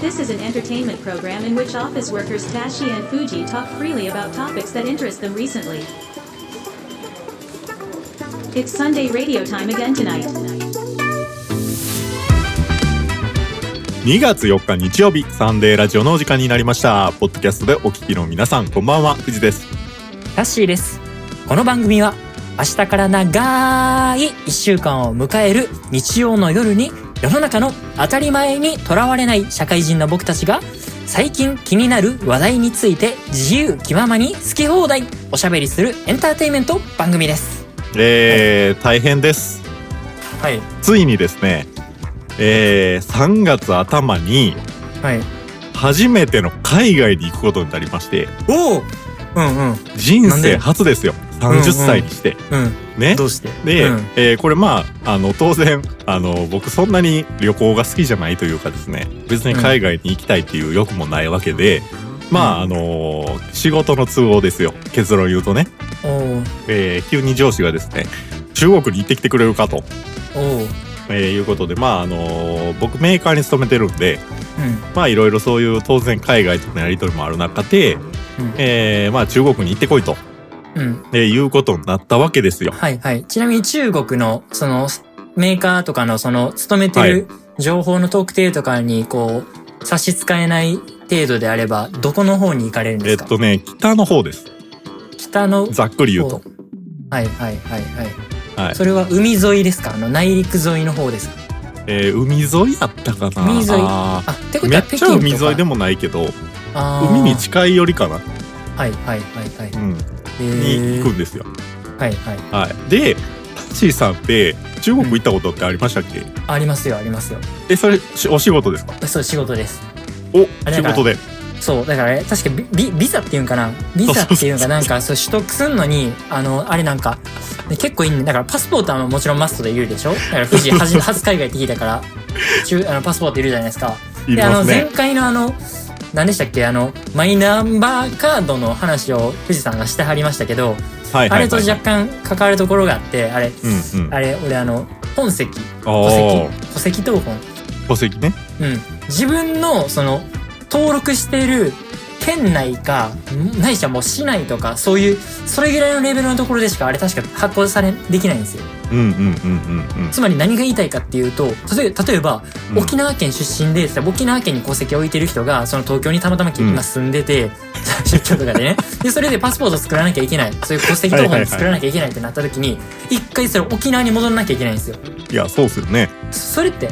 This is an entertainment program in which office workers Tashi and Fuji talk freely about topics that interest them recently. It's Sunday radio time again tonight. 2月4日日曜日サンデーラジオのお時間になりましたポッドキャストでお聞きの皆さんこんばんは藤ですタッシーです。この番組は明日から長い1週間を迎える日曜の夜に世の中の当たり前にとらわれない社会人の僕たちが最近気になる話題について自由気ままに好き放題おしゃべりするエンターテインメント番組です。えー、大変ですはい。ついにですねえー、3月頭にはい。初めての海外に行くことになりましておおうんうん。人生初ですよ30歳にして、うん。ね。どうして？で、うん。えーこれまああの当然あの僕そんなに旅行が好きじゃないというかですね。別に海外に行きたいっていう欲もないわけで、まああのー仕事の都合ですよ。結論言うとね、えー急に上司がですね中国に行ってきてくれるかと、えーいうことでまああのー僕メーカーに勤めてるんでうん。まあいろいろそういう当然海外とのやり取りもある中で、うん。えーまあ中国に行ってこいと、うん。えーいうことになったわけですよ。はいはい。ちなみに中国の、その、メーカーとかの、その、勤めてる情報の特定とかに、こう、差し支えない程度であれば、どこの方に行かれるんですか？えっとね北の方です北のざっくり言うと方。。はいはいはいはい。はいそれは海沿いですか？あの、内陸沿いの方ですか？えー海沿いやったかな海沿い？ああ、ってこーめっちゃとは北京とか？海沿いでもないけど海に近いよりかな、はいはいはいはい。うん、えに行くーんですよ。はいはい。はい、でタッチーさんって中国行ったことってありましたっけ、ありますよありますよ。えそれしお仕事ですか？そう、仕事です。お仕事でそう、だからね、確かビビビザっていうんかな？ビザっていうのがなんか、そう、取得すんのに、あの、あれなんか、ね結構いいね。だからパスポートはもちろんマストでいるでしょ？だから富士初初海外って聞いたから、中あのパスポートいるじゃないですか。いります前ね。回のあの、何でしたっけ？あの、マイナンバーカードの話を富士さんがしてはりましたけど、はいはいはい、あれと若干関わるところがあって、あれ、うんうん。あれ、俺あの、本籍、お戸籍。ー、戸籍謄本。戸籍ね。うん、自分のその登録している県内かないしはもう市内とかそういうそれぐらいのレベルのところでしかあれ確か発行されできないんですよ。うんうんうんうんうん。つまり何が言いたいかっていうと例え例えば、うん。沖縄県出身で沖縄県に戸籍を置いてる人がその東京にたまたま今住んでて、出張とかでね。でそれでパスポート作らなきゃいけない。そういう戸籍謄本作らなきゃいけないってなった時に一回それ沖縄に戻らなきゃいけないんですよ。いやそうっすよね。それって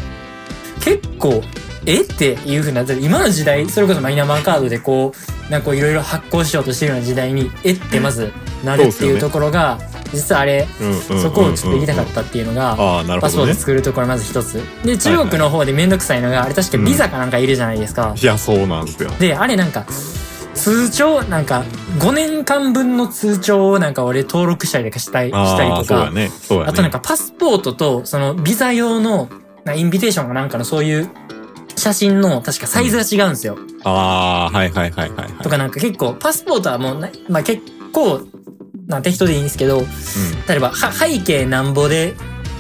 結構えっていう風になって今の時代それこそマイナンバーカードでこうなんかこういろいろ発行しようとしてるような時代にえってまずなるっていうところが実はあれそこをちょっと言いたかったっていうのがパスポート。作るところまず一つで中国の方でめんどくさいのがあれ確かビザかなんかいるじゃないですかいやそうなんですよ。であれなんか通帳なんか5年間分の通帳をなんか俺登録したりとかしたりしたりあとかね。ね。あとなんかパスポートとそのビザ用のなインビテーションかなんかのそういう写真の確かサイズが違うんですよ。ああはいはいはいはいはい。とかなんか結構パスポートはもうな、まあ結構な適当でいいんですけど、例えばは背景なんぼで、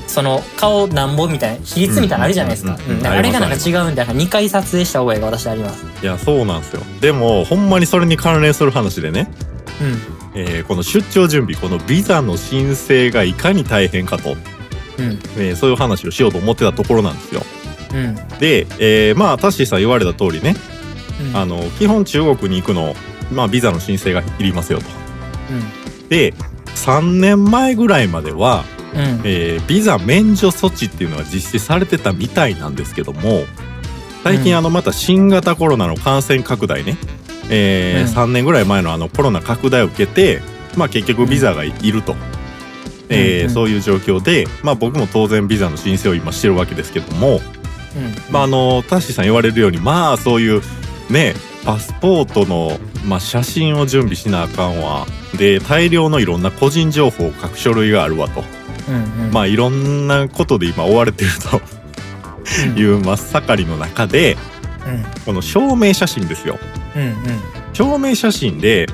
その顔なんぼみたいな比率みたいなのあるじゃないですか。あれがなんか違うんだから2回撮影した覚えが私あります。いやそうなんですよ。でもほんまにそれに関連する話でね。うん。えーこの出張準備このビザの申請がいかに大変かと、うん。えーそういう話をしようと思ってたところなんですよ。うん。で、えーまあタッシーさん言われた通りねうん。あの基本中国に行くの、まあ、ビザの申請がいりますよと。で3年前ぐらいまでは、うん。うん。えービザ免除措置っていうのが実施されてたみたいなんですけども最近うんあのまた新型コロナの感染拡大ね、えーうん3年ぐらい前のあのコロナ拡大を受けて、まあ、結局ビザがいると、えーうんそういう状況で、まあ、僕も当然ビザの申請を今してるわけですけども、うん。まあ、あのタッシーさん言われるようにまあそういうねパスポートの、まあ、写真を準備しなあかんわで大量のいろんな個人情報を書く書類があるわとうん。うん。まあいろんなことで今追われてるとうんいう真っ盛りの中でうん。この証明写真ですようん。うん。証明写真で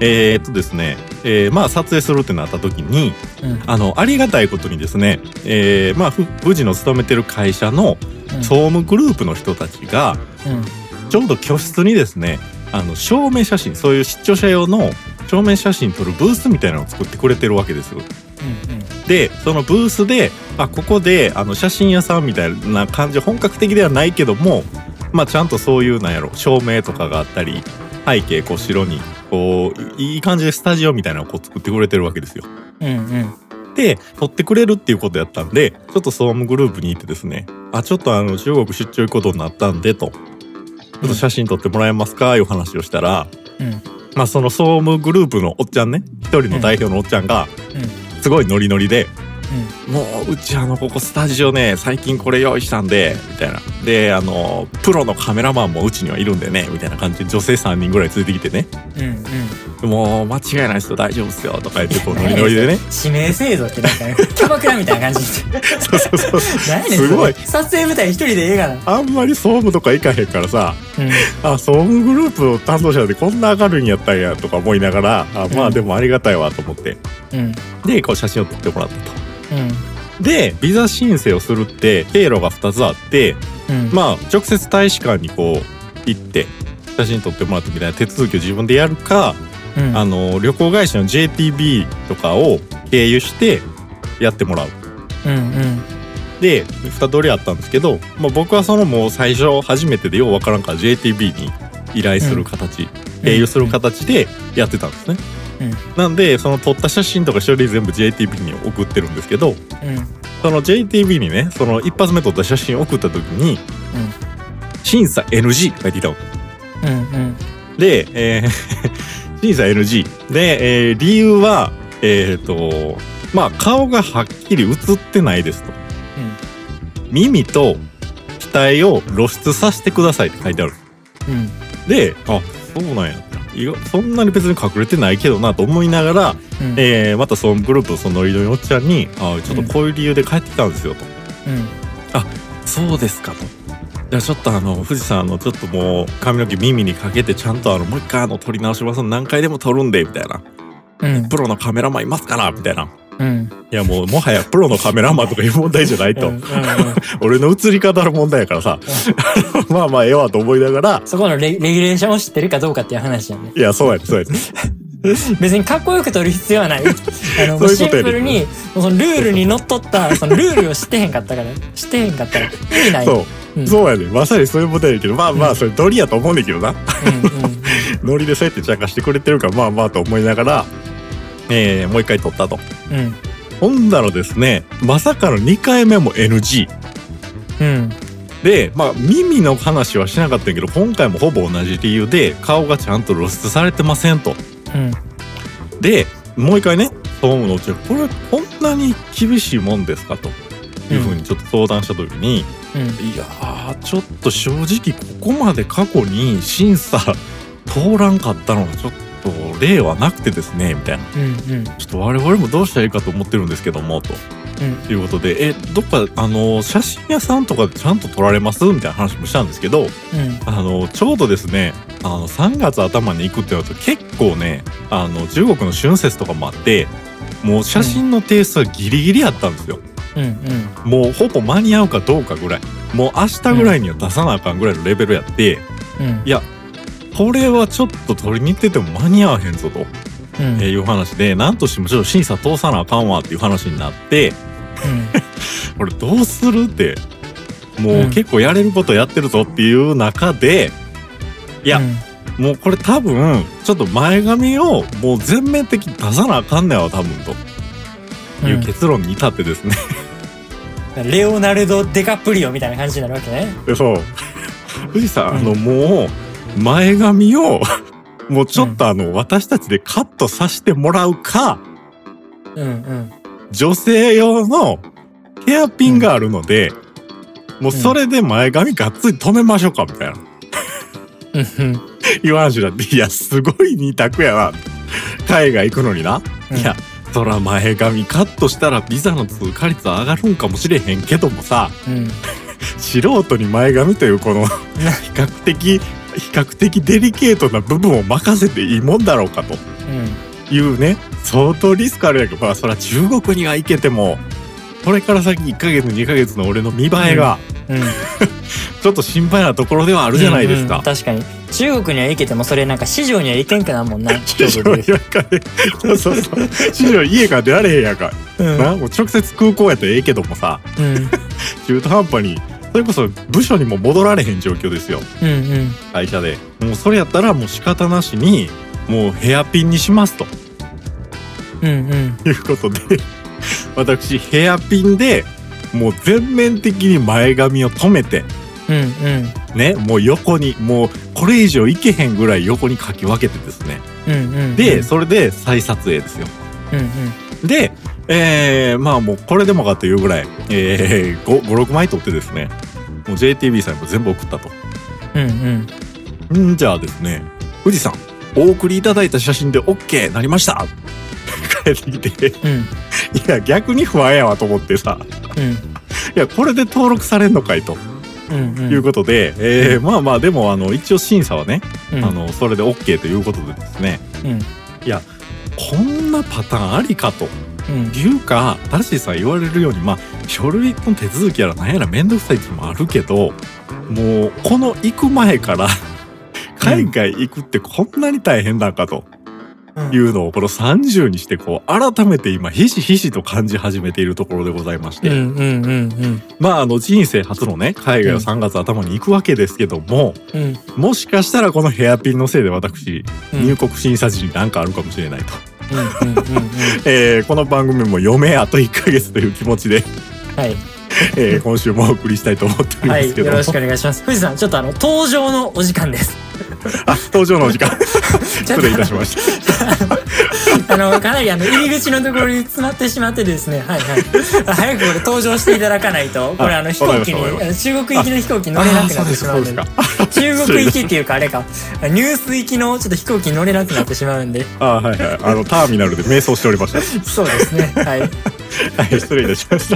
えーっとですね、えーまあ撮影するってなった時にうん。あのありがたいことにですね、えーまあふ富士の勤めてる会社のうん。総務グループの人たちがうん。ちょうど居室にですねあの証明写真そういう出張者用の証明写真撮るブースみたいなのを作ってくれてるわけですよ。うんでそのブースであここであの写真屋さんみたいな感じ本格的ではないけどもまあちゃんとそういうなんやろ照明とかがあったり背景こう白にこういい感じでスタジオみたいなのをこう作ってくれてるわけですよ。うんうんで撮ってくれるっていうことやったんでちょっと総務グループに行ってですねあちょっとあの中国出張行くことになったんでと。ちょっと写真撮ってもらえますか？いう話をしたら、うん。まあその総務グループのおっちゃんね一人の代表のおっちゃんがすごいノリノリでもううちあのここスタジオね最近これ用意したんでみたいな。であのプロのカメラマンもうちにはいるんでねみたいな感じで女性3人ぐらい連れてきてね。うんうんもう間違いないですよ大丈夫ですよとか言ってこうノリノリでね。指名制度ってなんかねキャバクラみたいな感じそうそうそうすごい。撮影舞台一人で映画なのあんまり総務とか行かへんからさうん。あ総務グループの担当者でこんな明るいんやったんやとか思いながらあまうん。あでもありがたいわと思って。うん。でこう写真を撮ってもらったと。うん。でビザ申請をするって経路が2つあってうん。まあ直接大使館にこう行って写真撮ってもらってみたいな手続きを自分でやるか、うん。あの旅行会社の JTB とかを経由してやってもらう。うんうん。で2通りあったんですけど、まあ、僕はそのもう最初初めてでようわからんから JTB に依頼する形、経由する形でやってたんですね。うん。なんでその撮った写真とか書類全部 JTB に送ってるんですけどうん。その JTB にねその一発目撮った写真を送った時に「審査 NG」って書いていたの。うんうん。で、えー審査 NG で、えー理由はえっ、とまあ顔がはっきり写ってないですと耳と額を露出させてくださいって書いてあるうんであそうなんやそんなに別に隠れてないけどなと思いながら、うんえーまたそのグループのそのノリノリのおっちゃんに「あちょっとこういう理由で帰ってきたんですよ」と。うんそうですかと。じゃあちょっとあの富士山あのちょっともう髪の毛耳にかけてちゃんとあのもう一回あの撮り直します。何回でも撮るんでみたいな。うん。プロのカメラマンいますからみたいな。うん。いやもうもはやプロのカメラマンとかいう問題じゃないと、うん 俺の映り方の問題やからさ。まあまあええわと思いながら。そこのレレギュレーションを知ってるかどうかっていう話じゃんね。いやそうやねそうやね別にかっこよく撮る必要はない。あの、ういうシンプルに、もうそのルールにのっとった、そのルールを知ってへんかったから、知ってへんかったら意味ない。そう、うん。そうやねまさにそういう問題やけどまあまあそれノリやと思うねんけどな。うんうん ノリでそうやって茶化してくれてるからまあまあと思いながら、えーもう一回撮ったと。うん。ほんだらですねまさかの2回目も NG うん。でまあ耳の話はしなかったけど今回もほぼ同じ理由で顔がちゃんと露出されてませんとうん。でもう一回ね総務のうちにこれこんなに厳しいもんですか？というふうにちょっと相談した時に、うん。いやーちょっと正直ここまで過去に審査通らんかったのがちょっと例はなくてですねみたいなうん。うん。ちょっと我々もどうしたらいいかと思ってるんですけどもとうん。いうことでえどっかあの写真屋さんとかでちゃんと撮られますみたいな話もしたんですけどうん。あのちょうどですねあの3月頭に行くってなると結構ねあの中国の春節とかもあってもう写真の提出はギリギリやったんですよ。うん。うん。もうほぼ間に合うかどうかぐらいもう明日ぐらいには出さなあかんぐらいのレベルやって、うん。いやこれはちょっと取りに行ってても間に合わへんぞと。うん。えーいう話で何としてもちょっと審査通さなあかんわっていう話になって。これどうするって。もううん結構やれることやってるぞっていう中でいや、もうこれ多分ちょっと前髪をもう全面的に出さなあかんねやわ多分と。いう結論に至ってですね、うん。レオナルド・デカプリオみたいな感じになるわけね。でそう。富士山、あのもう前髪をもうちょっとあの、私たちでカットさせてもらうか。うん。うん。女性用のヘアピンがあるので、もうそれで前髪がっつり止めましょうかみたいな、うん。いう話になっていやすごい二択やな。海外行くのにな、うん。いやそら前髪カットしたらビザの通過率上がるんかもしれへんけどもさ。うん。素人に前髪というこの比較的比較的デリケートな部分を任せていいもんだろうかと。うん。いうね相当リスクあるやけどまあそら中国には行けてもこれから先1ヶ月2ヶ月の俺の見栄えが、う ちょっと心配なところではあるじゃないですか。うんうん確かに。中国には行けてもそれなんか市場には行けんくなるもんな 市場にはかねそうそうそう。市場家から出られへんやんか、うん。なもう直接空港やったらええけどもさ。うん。中途半端にそれこそ部署にも戻られへん状況ですよ。うんうん。会社で。もうそれやったらもう仕方なしにもうヘアピンにしますと。うんうん。いうことで。私ヘアピンでもう全面的に前髪を止めて。うんうん。ねもう横にもうこれ以上いけへんぐらい横にかき分けてですね。うんうんでそれで再撮影ですよ。うんうん。で、えー、まあもうこれでもかというぐらい、えー、56枚撮ってですねもう JTB さんにも全部送ったと。うんうん。んじゃあですね富士山お送りいただいた写真で OK なりました。帰ってきて。いうん。や逆に不安やわと思ってさ。うん。いやこれで登録されんのかいと。うんうん。いうことで、えー、まあまあでもあの一応審査はね、うん。あのそれで OK ということでですね。うん。こんなパターンありかとうん。いうかタッシーさん言われるようにまあ書類の手続きやら何やら面倒くさいっていうのもあるけどもうこの行く前から海外行くってこんなに大変なんかというのをこの30にしてこう改めて今ひしひしと感じ始めているところでございまして、うんうんうんうん。まああの人生初のね海外を3月頭に行くわけですけども、うん。もしかしたらこのヘアピンのせいで私うん。入国審査時に何かあるかもしれないと、えーこの番組も余命あと1ヶ月という気持ちではい。えー今週もお送りしたいと思っておりはいますけど。も、よろしくお願いします。富士山ちょっとあの登場のお時間です。あ登場のお時間。失礼いたしました あのかなりあの入り口のところに詰まってしまってです。ねはいはい早くこれ登場していただかないとこれあの飛行機に中国行きの飛行機乗れなくなってしまうんで中国行きっていうかあれかニュース行きのちょっと飛行機に乗れなくなってしまうんで。あはいはい。あのターミナルで瞑想しておりましたそうですね。はい。はい。失礼いたしまし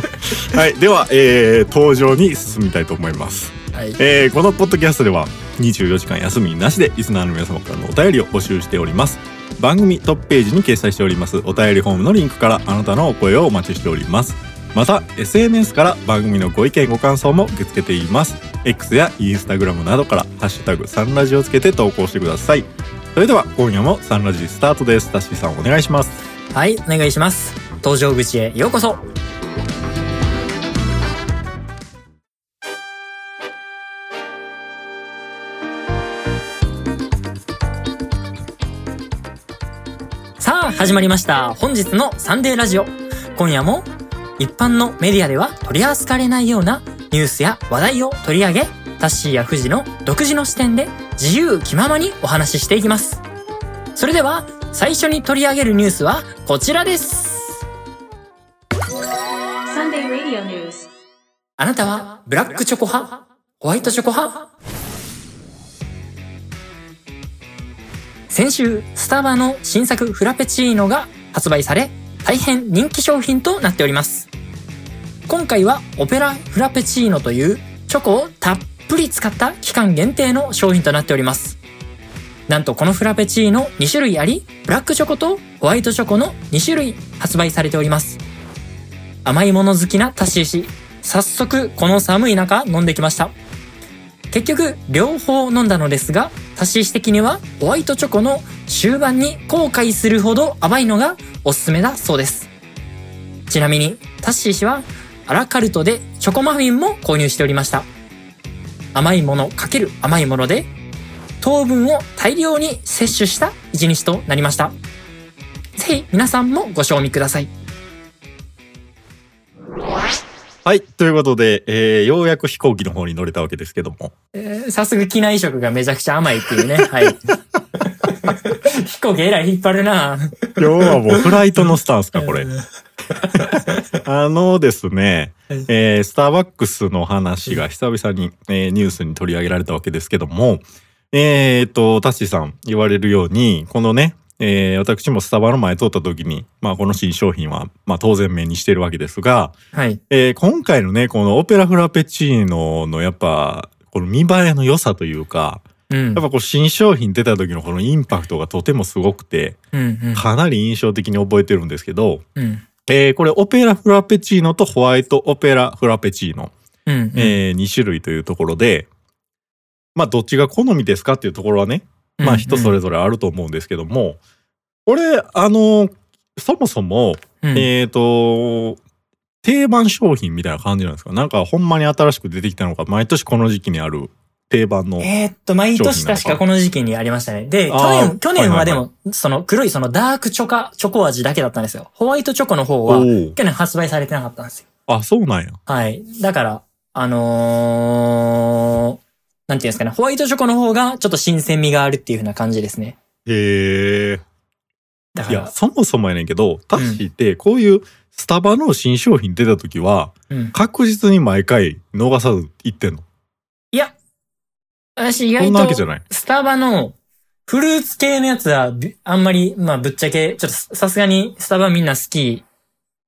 た。はい。では、えー登場に進みたいと思います。はい。えーこのポッドキャストでは24時間休みなしでリスナーの皆様からのお便りを募集しております番組トップページに掲載しております。お便りフォームのリンクからあなたのお声をお待ちしております。また SNS から番組のご意見ご感想も受け付けています。X や Instagram などから「ハッシュタグサンラジ」をつけて投稿してください。それでは今夜もサンラジスタートです。タッシーさんお願いします。はいお願いします。登場口へようこそ。始まりました。本日のサンデーラジオ。今夜も一般のメディアでは取り扱われないようなニュースや話題を取り上げタッシーやフジの独自の視点で自由気ままにお話ししていきます。それでは最初に取り上げるニュースはこちらです。あなたはブラックチョコ派？ホワイトチョコ派？先週、スタバの新作フラペチーノが発売され、大変人気商品となっております。今回はオペラフラペチーノというチョコをたっぷり使った期間限定の商品となっております。なんとこのフラペチーノ2種類あり、ブラックチョコとホワイトチョコの2種類発売されております。甘いもの好きなタシー氏、早速この寒い中飲んできました。結局両方飲んだのですが、タッシー氏的にはホワイトチョコの終盤に後悔するほど甘いのがおすすめだそうです。ちなみにタッシー氏はアラカルトでチョコマフィンも購入しておりました。甘いものかける甘いもので糖分を大量に摂取した一日となりました。ぜひ皆さんもご賞味ください。はいということで、えーようやく飛行機の方に乗れたわけですけども。えー早速機内食がめちゃくちゃ甘いっていうね。はい。飛行機えらい引っ張るな。今日はもうフライトのスタンスかこれ。うん あのですね、はい。えースターバックスの話が久々に、えーニュースに取り上げられたわけですけども、えーっと、タッシーさん言われるように、このね、えー私もスタバの前通った時に、まあこの新商品は、まあ当然目にしてるわけですが、はい。えー今回のね、このオペラフラペチーノのやっぱ、この見栄えの良さというか、うんやっ。ぱこう新商品出た時のこのインパクトがとてもすごくて、うんうん。かなり印象的に覚えてるんですけど、うん。えーこれオペラフラペチーノとホワイトオペラフラペチーノ。うんうん。え2種類というところで、まあどっちが好みですかっていうところはね、まあ人それぞれあると思うんですけども、俺、あの、そもそも、うん、えっ、と、定番商品みたいな感じなんですか？なんかほんまに新しく出てきたのか、毎年この時期にある定番の。えーっと、毎年確かこの時期にありましたね。で、去年、去年はではいも、その黒いそのダークチョカ、チョコ味だけだったんですよ。ホワイトチョコの方は、去年発売されてなかったんですよ。あ、そうなんや。はい。だから、あのー、なんていうんですかね、ホワイトチョコの方がちょっと新鮮味があるっていう風な感じですね。へえ。だかいや、ら、そもそもやねんけど、タッシーってこういうスタバの新商品出た時は、うん。確実に毎回逃さず行ってんの？いや、私意外と、じゃない。スタバのフルーツ系のやつは、びあんまり、まあぶっちゃけ、ちょっとさすがにスタバみんな好き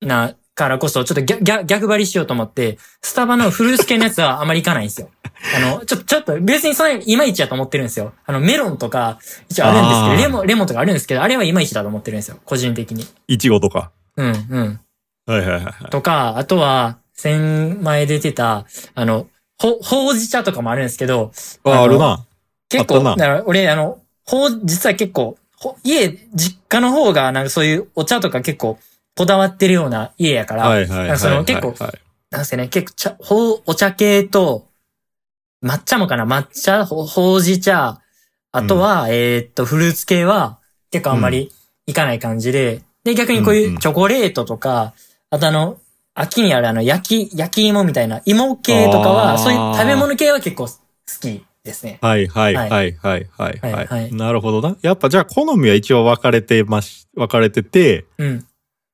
なからこそ、ちょっと逆張りしようと思って、スタバのフルーツ系のやつはあんまり行かないんですよ。あの、ちょ、ちょっと別にそれいまいちやと思ってるんですよ。あの、メロンとか、一応あるんですけど、レモン、レモンとかあるんですけど、あれはいまいちだと思ってるんですよ。個人的に。いちごとか。うん、うん。はいはいはいはい。とか、あとは、先前出てた、あの、ほ、ほうじ茶とかもあるんですけど、あ、あるな。結構、だから俺、あの、ほう、実は結構、ほ家、実家の方が、なんかそういうお茶とか結構、こだわってるような家やから、はいはいはいはい。その結構はいなんですかね、結構茶、ほう、お茶系と、抹茶もかな？抹茶、ほほうじ茶、あとは、えーっと、フルーツ系は、結構あんまりいかない感じで、で、逆にこううんうんいうチョコレートとか、あとあの、秋にあるあの、焼き、焼き芋みたいな、芋系とかあは、ーそういう食べ物系は結構好きですね。はいはいははいいはいはいはいは。はいいなるほどな。やっぱじゃあ好みは一応分かれてまし、分かれてて、うん。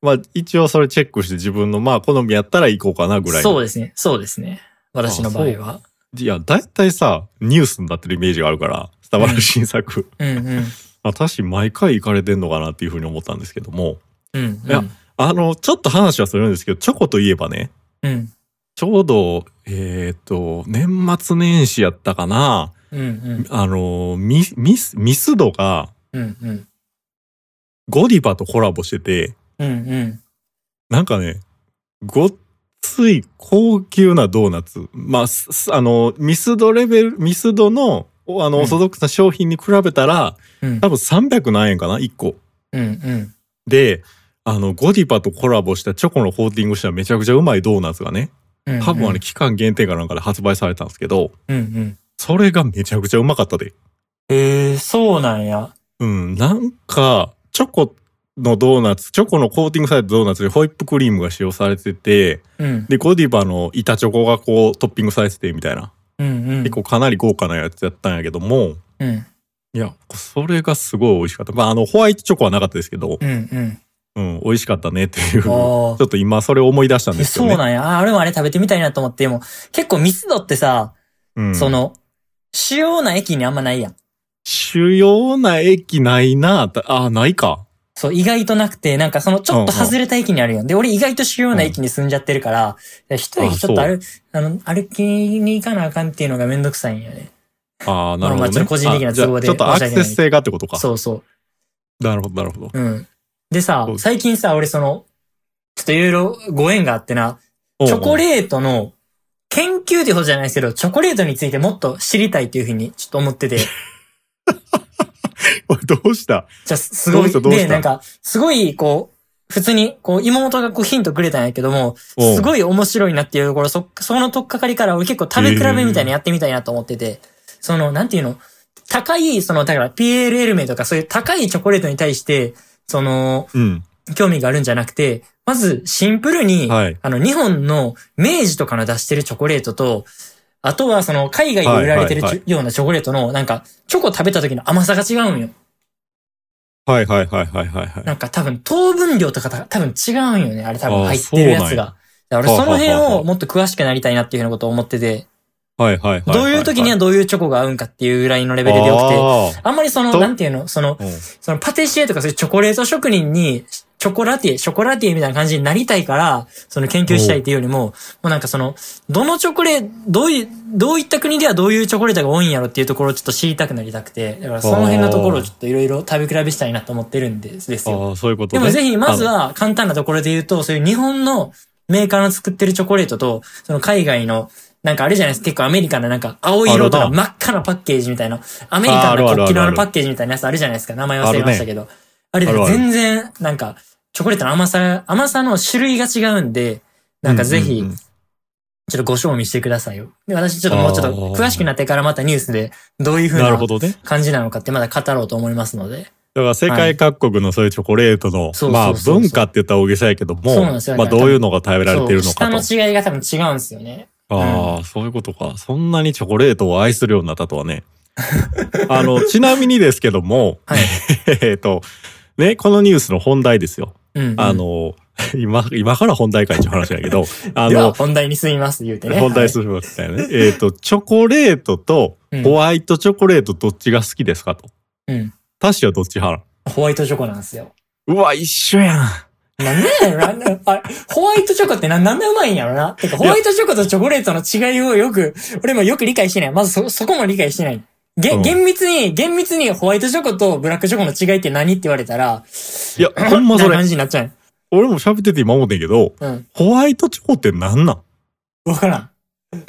まあ一応それチェックして自分のまあ好みやったら行こうかなぐらいの。そうですね。そうですね。私の場合は。いや、だいたいさ、ニュースになってるイメージがあるから、スタバの新作。うんうん。あ確かに毎回行かれてんのかなっていうふうに思ったんですけども。うん。いやあの、ちょっと話はするんですけど、チョコといえばね、うん。ちょうど、えっ、と、年末年始やったかな。うんうん。あの、ミミス、ミスドがうんうん。ゴディバとコラボしてて、うんうん。なんかね、ごっつい高級なドーナツ。まあ、あの、ミスドレベル、ミスドの、おあの、うんオーソドックスな商品に比べたら、うん多分300何円かな ?1 個。うんうん。で、あの、ゴディバとコラボしたチョコのコーティングしためちゃくちゃうまいドーナツがね、うん。多分あれ期間限定かなんかで発売されたんですけど、うんうん。それがめちゃくちゃうまかったで。へえ、そうなんや。うん、なんか、チョコのドーナツ、チョコのコーティングされたドーナツにホイップクリームが使用されてて、うん。で、ゴディバの板チョコがこうトッピングされててみたいな、うんうん。結構かなり豪華なやつやったんやけども、うん。いや、それがすごい美味しかった。まあ、あの、ホワイトチョコはなかったですけど、うんうん。うん、美味しかったねっていう、ちあょっと今それを思い出したんあ。ですよね。そうなんや。あ、俺もあれ食べてみたいなと思って、もう結構ミスドってさ、うん、その、主要な駅にあんまないやん。主要な駅ないなあ、ないか。そう、意外となくて、なんかその、ちょっと外れた駅にあるやん。で、俺意外と主要な駅に住んじゃってるから、一駅ちょっとあ歩、あの、歩きに行かなあかんっていうのがめんどくさいんやね。ああ、なるほどね。まあちょっと個人的な都合でちょっとアクセス性がってことか。そうそう。なるほど、なるほど。うん。でさ最近さ、俺その、ちょっといろいろご縁があってな、チョコーレートの研究ってことじゃないですけど、チョコレートについてもっと知りたいっていうふうにちょっと思ってて、じ どうした？ゃあすごい、で、なんか、すごい、こう、普通に、こう、妹がこうヒントくれたんやけども、すごい面白いなっていうところ、そ、そのとっかかりから俺結構食べ比べみたいにやってみたいなと思ってて、その、なんていうの、高い、その、だから PLL 名とかそういう高いチョコレートに対して、その、うん。興味があるんじゃなくて、まずシンプルに、はい。あの、日本の明治とかの出してるチョコレートと、あとはその海外で売られてるようなチョコレートの、なんか、チョコ食べた時の甘さが違うんよ。はいはいはいはいはいはい。なんか多分糖分量とかた多分違うんよね。あれ多分入ってるやつが。だから俺その辺をもっと詳しくなりたいなっていうふうなことを思ってて、はいはいはい。どういう時にはどういうチョコが合うんかっていうぐらいのレベルでよくて、ああんまりその、となんていうの、その、ーうんそのパティシエとかそういうチョコレート職人に、チョコラティエ、ショコラティエみたいな感じになりたいから、その研究したいっていうよりも、もうなんかその、どのチョコレート、どういう、どういった国ではどういうチョコレートが多いんやろっていうところをちょっと知りたくなりたくて、だからその辺のところをちょっといろいろ食べ比べしたいなと思ってるんですですよ。そういうことね。でもぜひ、まずは簡単なところで言うと、そういう日本のメーカーの作ってるチョコレートと、その海外のなんかあれじゃないですか、結構アメリカのなんか青色とか真っ赤なパッケージみたいな、アメリカの国旗のあのパッケージみたいなやつあるじゃないですか、名前忘れましたけど。あれ全然、なんか、チョコレートの甘さ、甘さの種類が違うんで、なんかぜひ、うんうんうんちょっとご賞味してくださいよ。で、私ちょっともうちょっと詳しくなってからまたニュースでどういう風なな。感じなのかってまだ語ろうと思いますので。だから世界各国のそういうチョコレートの、まあ文化って言ったら大げさやけどもまあどういうのが食べられてるのかと。下の違いが多分違うんですよね。ああ、そういうことか。そんなにチョコレートを愛するようになったとはね。あの、ちなみにですけども、はい。えっと、ね、このニュースの本題ですよ。うん、うん。あの、今、今から本題かっていう話やけど、あの、本題に進みます、言うてね。本題するわけだよね。えっと、チョコレートとうんホワイトチョコレートどっちが好きですかと。はいうん。タッシーはどっち派？ホワイトチョコなんですよ。うわ、一緒やん。なんでやろなんであれ、ホワイトチョコってな、なんでうまいんやろなてか、ホワイトチョコとチョコレートの違いをよく、俺もよく理解してない。まずそ、そこも理解してない。げ、うん厳密に、厳密にホワイトチョコとブラックチョコの違いって何って言われたら、いや、ほんまそな感れ。じになっちゃう。俺も喋ってて今思ってんけど、うん。ホワイトチョコってなんなん？わからん。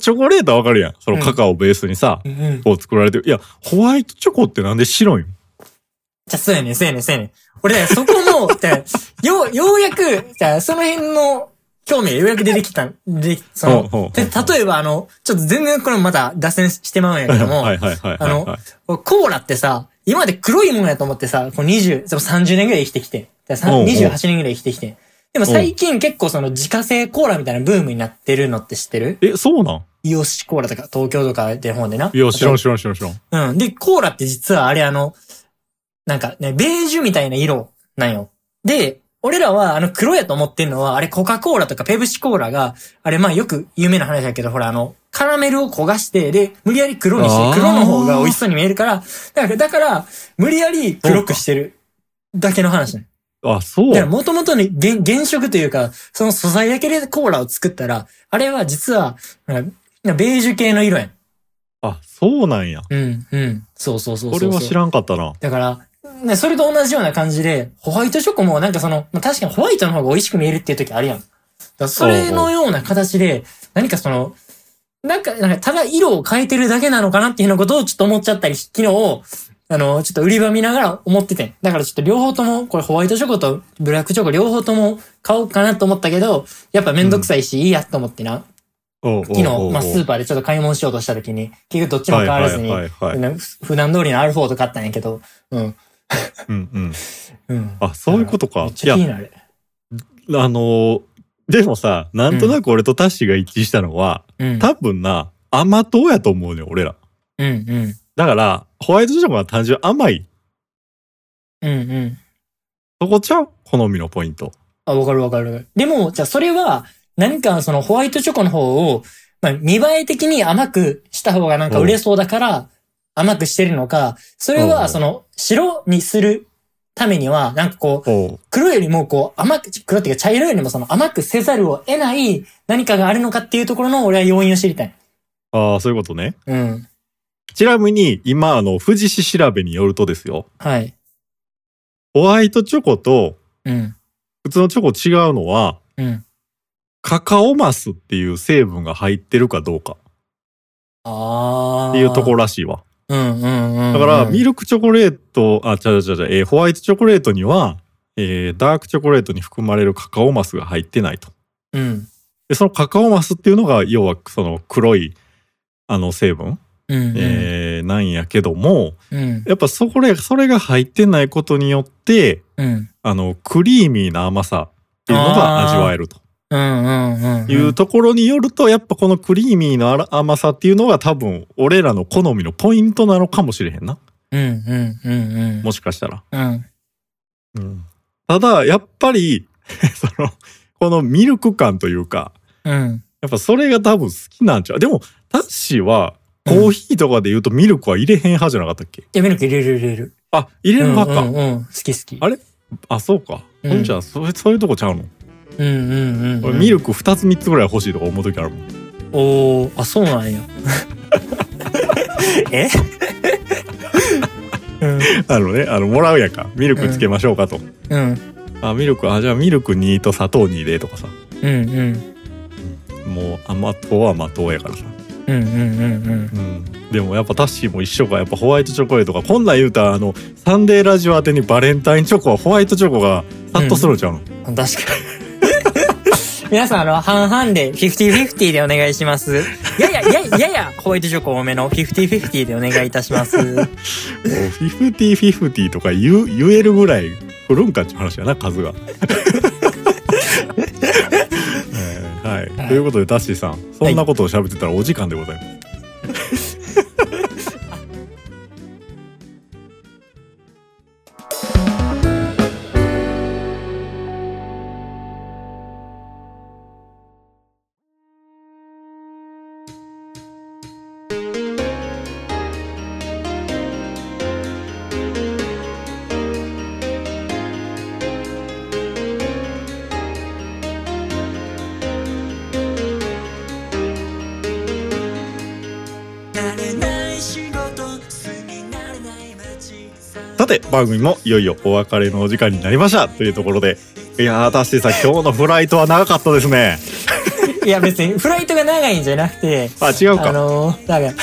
チョコレートはわかるやん。そのカカオをベースにさ、うんうん。こう作られてる。いや、ホワイトチョコってなんで白いん？じゃ、そうやねん、そうやねん、そうやねん。俺ね、そこの、よう、ようやく、じゃあその辺の興味がようやく出てきた、で、そので例えばあの、ちょっと全然これまた脱線してまうんやけども、あのコーラってさ、今まで黒いものやと思ってさ、こう20、でも30年ぐらい生きてきて、だからさおうおう28年ぐらい生きてきて。でも最近結構その自家製コーラみたいなブームになってるのって知ってる？え、そうなん？イオシコーラとか東京とかで方でな。いや、知らんあ知らん知らん知らん。とうん。で、コーラって実はあれあの、なんかね、ベージュみたいな色なんよ。で、俺らはあの黒やと思ってんのは、あれコカ・コーラとかペプシコーラが、あれまあよく有名な話だけど、ほらあの、カラメルを焦がして、で、無理やり黒にして、黒の方が美味しそうに見えるから、だから、だから、無理やり黒くしてるだけの話ね。あ、そうだから、もともとに原原色というか、その素材だけでコーラを作ったら、あれは実は、ベージュ系の色やん。あ、そうなんや。うん、うん。そうそうそうそう。これは知らんかったな。だから、ね、それと同じような感じで、ホワイトチョコもなんかその、まあ、確かにホワイトの方が美味しく見えるっていう時あるやん。だそれのような形で、何かその、なんか、なんかただ色を変えてるだけなのかなっていうようなことをちょっと思っちゃったり、昨日、あの、ちょっと売り場見ながら思ってて。だからちょっと両方とも、これホワイトチョコとブラックチョコ両方とも買おうかなと思ったけど、やっぱめんどくさいし、いいやと思ってな。昨日、まあスーパーでちょっと買い物しようとした時に、結局どっちも変わらずに、普段通りのアルフォード買ったんやけど、うん。うんうん。うん。あ、そういうことかめっ。ちゃ気、になる。あのーでもさ、なんとなく俺とタッシーが一致したのは、うん。多分な、甘党やと思うねん俺ら。うんうん。だから、ホワイトチョコは単純に甘い。うんうん。そこちゃう？好みのポイント。あ、わかるわかる。でも、じゃあそれは、何かそのホワイトチョコの方を、まあ、見栄え的に甘くした方がなんか売れそうだから、甘くしてるのか、それうんはその白にするためには、なんかこう黒よりもこう甘く、黒っていうか茶色よりもその甘くせざるを得ない何かがあるのかっていうところの俺は要因を知りたい。ああ、そういうことね。うん。ちなみに、今、あの、富士市調べによるとですよ。はい。ホワイトチョコとうん。普通のチョコ違うのは、うん。カカオマスっていう成分が入ってるかどうかああ。っていうところらしいわ。だから、ミルクチョコレート、あ、ちゃうちゃうちゃう、えーホワイトチョコレートには、えーダークチョコレートに含まれるカカオマスが入ってないと。うん。で、そのカカオマスっていうのが、要はその黒い、あの成分、うんうん。えーなんやけども、うん。やっぱそこで、それが入ってないことによって、うん。あの、クリーミーな甘さっていうのが味わえると。いうところによると、やっぱこのクリーミーな甘さっていうのが多分、俺らの好みのポイントなのかもしれへんな。うんうんうんうん。もしかしたら。うん。ただ、やっぱり、その、このミルク感というか、うん。やっぱそれが多分好きなんちゃう。でも、タッシーは、コーヒーとかで言うとミルクは入れへん派じゃなかったっけ？いや、ミルク入れる入れる。あ、入れる派か。うんうんうん。好き好き。あれ？あ、そうか。うんほんじゃ、そういうとこちゃうの、うんうんうんうん。俺ミルク2つ3つぐらい欲しいとか思う時あるもん。おー、あ、そうなんや。え？うん。あのね、あの、もらうやんか。ミルクつけましょうかと。うん。あ、ミルク、あ、じゃあミルク2と砂糖2でとかさ。うんうん。もう甘党は甘党やからさ、うんうんうんうんうん、でもやっぱタッシーも一緒かやっぱホワイトチョコレートがこんなん言うたらあのサンデーラジオ宛てにバレンタインチョコはホワイトチョコがサッとするじゃん、確かに皆さんあの半々で50-50でお願いしますややややややホワイトチョコ多めの50-50でお願いいたしますもうフィフティフィフティとか言う言えるぐらい振るんかっていう話やな数が。えーはい、はいということでタッシーさんそんなことを喋ってたらお時間でございます。番組もいよいよお別れのお時間になりましたというところでいやータッシーさん今日のフライトは長かったですね。いや別にフライトが長いんじゃなくてあ違うか。あのー、なんか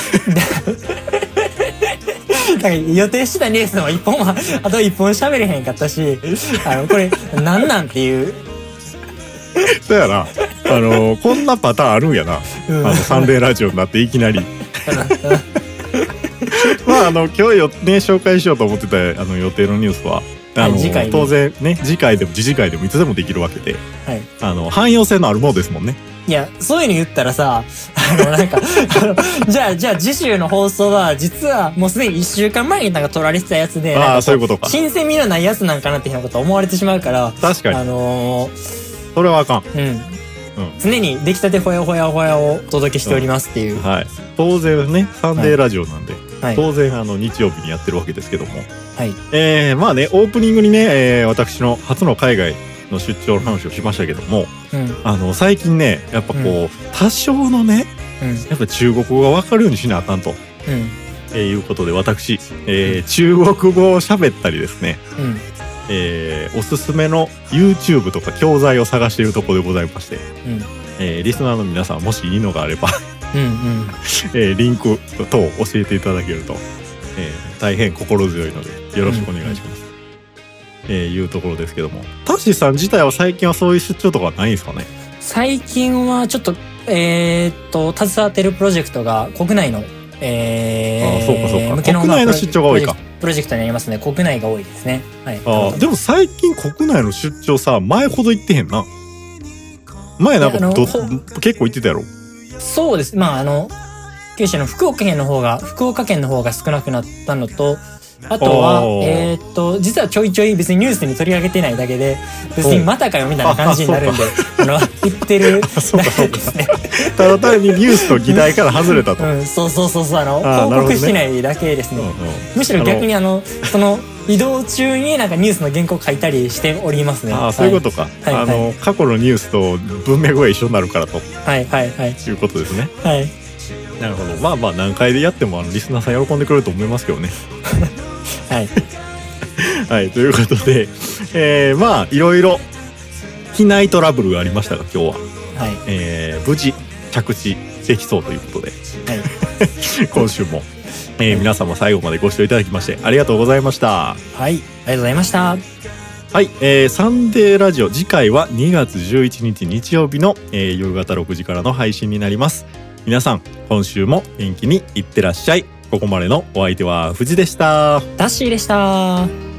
なんか予定してたニュースも一本はあと一本喋れへんかったしあのこれなんなんっていう、そうやな。あのーこんなパターンあるんやな。うんあのサンデーラジオになっていきなり。まああの今日よね紹介しようと思ってたあの予定のニュースは。あのはい当然ね次回でも次次回でもいつでもできるわけではいあの汎用性のあるものですもんねいや、そういうの言ったらさ、あの、なんか、じゃあ、じゃあ次週の放送は、実はもうすでに一週間前になんか撮られてたやつで、あかあそういうことか新鮮味のないやつなんかなっていうようなこと思われてしまうから、あ確かにのそれはあかんーうん。常に出来たてほやほやほやをお届けしておりますっていう。はい当然ねサンデーラジオなんで、はい。当然あの日曜日にやってるわけですけどもはい。えー、まあねオープニングにね、えー私の初の海外の出張の話をしましたけどもうん。あの最近ねやっぱこう、う多少のねうん。やっぱ中国語が分かるようにしなあかんと、うん。えーいうことで私、えー中国語を喋ったりですね、うん。えーおすすめの YouTube とか教材を探しているところでございまして、うん。えーリスナーの皆さんもしいいのがあれば、うん。うん。えーリンク等を教えていただけると、えー大変心強いのでよろしくお願いします。えーいうところですけどもタッシーさん自体は最近はそういう出張とかはないんですかね？最近はちょっと、えーっと、携わってるプロジェクトが国内の、えー、あーそうかそうか国内のまあ出張が多いかプロジェクトになりますね。国内が多いですね。はい。あーでも最近国内の出張さ前ほど行ってへんな前なんか結構行ってたやろ？そうです。まあ、あの、九州の福岡県の方が、福岡県の方が少なくなったのと、あとはえーっと、実はちょいちょい別にニュースに取り上げてないだけで、別にまたかよみたいな感じになるんで、あ の、言ってる そうかそうかですね。ただ単にニュースと議題から外れたと、うん、そうそうそうそう、あの、報告してないだけですね。むしろ逆にあの、その、移動中になんかニュースの原稿書いたりしておりますね。ああそういうことか、はい。あの過去のニュースと文脈が一緒になるからと。はい。はい。はい。いうことですね。はい。なるほど。まあまあ何回でやってもあのリスナーさん喜んでくれると思いますけどね。はい。はいということでえー、まあいろいろ機内トラブルがありましたが今日は、はい。えー、無事着地できそうということで。はい。今週も、えー皆様最後までご視聴いただきましてありがとうございましたはい。ありがとうございました。はい、えーサンデーラジオ次回は2月11日日曜日の、えー夕方6時からの配信になります皆さん今週も元気にいってらっしゃいここまでのお相手は藤でしたダッシーでした。